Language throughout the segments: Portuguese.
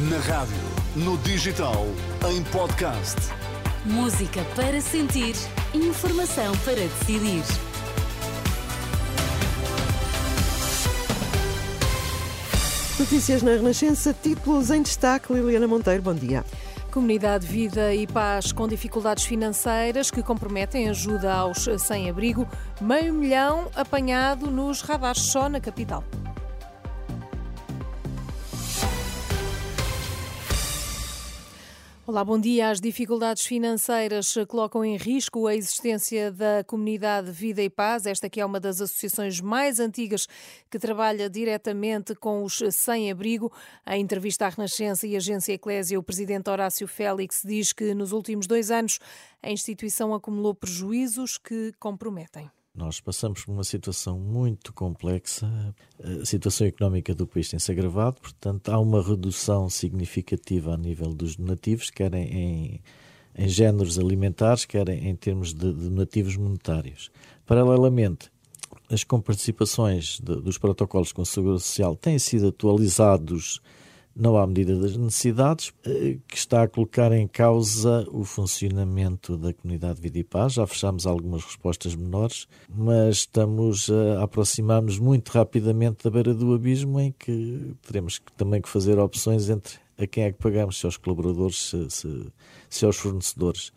Na rádio, no digital, em podcast. Música para sentir, informação para decidir. Notícias na Renascença, títulos em destaque. Liliana Monteiro, bom dia. Comunidade Vida e Paz com dificuldades financeiras que comprometem ajuda aos sem-abrigo. Meio milhão apanhado nos radares só na capital. Olá, bom dia. As dificuldades financeiras colocam em risco a existência da comunidade Vida e Paz, esta que é uma das associações mais antigas que trabalha diretamente com os sem-abrigo. Em entrevista à Renascença e Agência Eclésia, o presidente Horácio Félix diz que nos últimos dois anos a instituição acumulou prejuízos que comprometem. Nós passamos por uma situação muito complexa, a situação económica do país tem-se agravado, portanto, há uma redução significativa a nível dos donativos, quer em, em géneros alimentares, quer em termos de donativos monetários. Paralelamente, as comparticipações de, dos protocolos com a Segurança Social têm sido atualizados não à medida das necessidades, eh, que está a colocar em causa o funcionamento da comunidade Vida e Paz. Já fechamos algumas respostas menores, mas estamos a aproximar-nos muito rapidamente da beira do abismo em que teremos também que fazer opções entre a quem é que pagamos, se aos colaboradores, se, se, se aos fornecedores.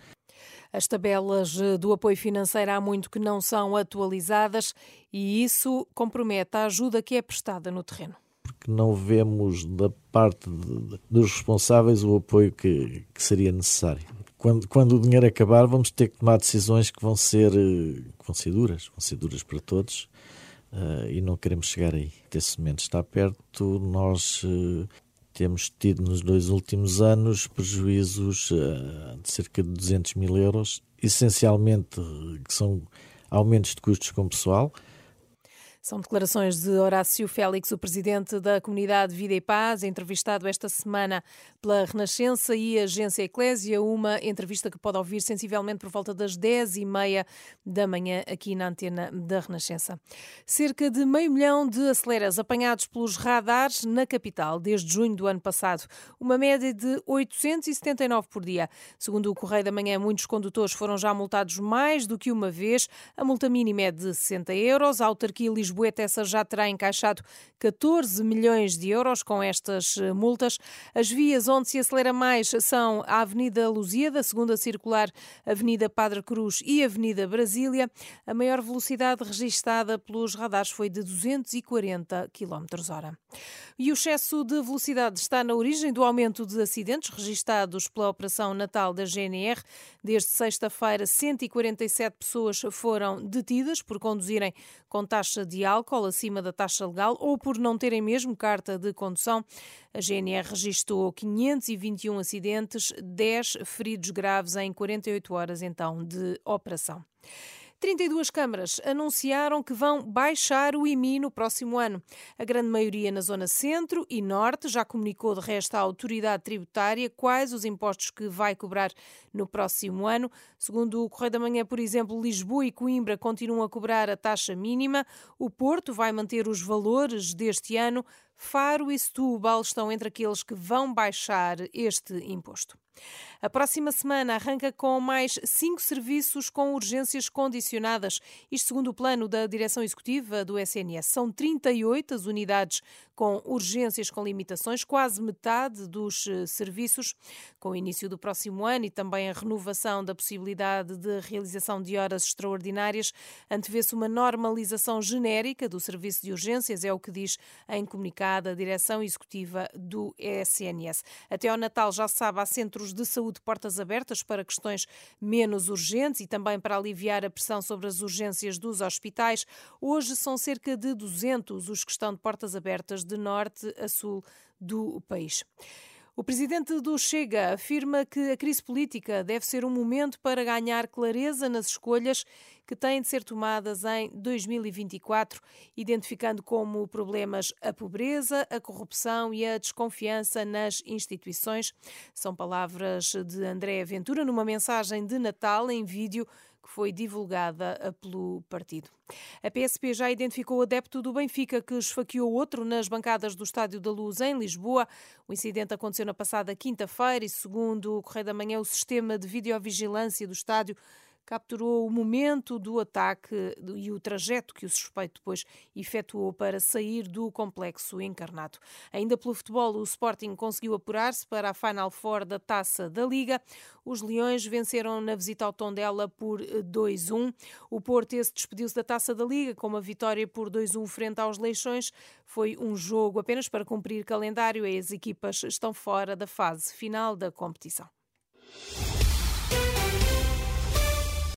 As tabelas eh, do apoio financeiro há muito que não são atualizadas e isso compromete a ajuda que é prestada no terreno porque não vemos da parte de, dos responsáveis o apoio que, que seria necessário. Quando, quando, o dinheiro acabar, vamos ter que tomar decisões que vão ser, que vão ser duras, vão ser duras para todos uh, e não queremos chegar aí. Esse momento está perto. Nós uh, temos tido nos dois últimos anos prejuízos uh, de cerca de 200 mil euros, essencialmente que são aumentos de custos com pessoal são declarações de Horácio Félix, o presidente da comunidade Vida e Paz, entrevistado esta semana pela Renascença e Agência Eclésia. Uma entrevista que pode ouvir sensivelmente por volta das 10 e meia da manhã aqui na antena da Renascença. Cerca de meio milhão de aceleras apanhados pelos radares na capital desde junho do ano passado. Uma média de 879 por dia. Segundo o Correio da Manhã, muitos condutores foram já multados mais do que uma vez. A multa mínima é de 60 euros. A autarquia Lisboa Lisboa Tessa já terá encaixado 14 milhões de euros com estas eh, multas. As vias onde se acelera mais são a Avenida Lusíada, a segunda circular, Avenida Padre Cruz e Avenida Brasília. A maior velocidade registada pelos radares foi de 240 km hora. E o excesso de velocidade está na origem do aumento de acidentes registados pela Operação Natal da GNR. Desde sexta-feira, 147 pessoas foram detidas por conduzirem com taxa de álcool acima da taxa legal ou por não terem mesmo carta de condução. A GNR registrou 521 acidentes, 10 feridos graves em 48 horas então de operação. 32 câmaras anunciaram que vão baixar o IMI no próximo ano. A grande maioria na zona centro e norte já comunicou de resto à autoridade tributária quais os impostos que vai cobrar no próximo ano. Segundo o Correio da Manhã, por exemplo, Lisboa e Coimbra continuam a cobrar a taxa mínima. O Porto vai manter os valores deste ano. Faro e Setúbal estão entre aqueles que vão baixar este imposto. A próxima semana arranca com mais cinco serviços com urgências condicionadas. Isto segundo o plano da direção executiva do SNS. São 38 as unidades com urgências com limitações, quase metade dos eh, serviços. Com o início do próximo ano e também a renovação da possibilidade de realização de horas extraordinárias, antevê-se uma normalização genérica do serviço de urgências, é o que diz em comunicado a direção executiva do SNS. Até ao Natal já se sabe, há centros de saúde portas abertas para questões menos urgentes e também para aliviar a pressão sobre as urgências dos hospitais. Hoje são cerca de 200 os que estão de portas abertas de norte a sul do país. O presidente do Chega afirma que a crise política deve ser um momento para ganhar clareza nas escolhas que têm de ser tomadas em 2024, identificando como problemas a pobreza, a corrupção e a desconfiança nas instituições. São palavras de André Ventura numa mensagem de Natal em vídeo que foi divulgada pelo partido. A PSP já identificou o adepto do Benfica que esfaqueou outro nas bancadas do Estádio da Luz em Lisboa. O incidente aconteceu na passada quinta-feira e, segundo o Correio da Manhã, o sistema de videovigilância do estádio capturou o momento do ataque e o trajeto que o suspeito depois efetuou para sair do complexo encarnado. Ainda pelo futebol, o Sporting conseguiu apurar-se para a Final Four da Taça da Liga. Os Leões venceram na visita ao Tondela por 2-1. O Porto esse despediu-se da Taça da Liga com uma vitória por 2-1 frente aos Leixões. Foi um jogo apenas para cumprir calendário e as equipas estão fora da fase final da competição.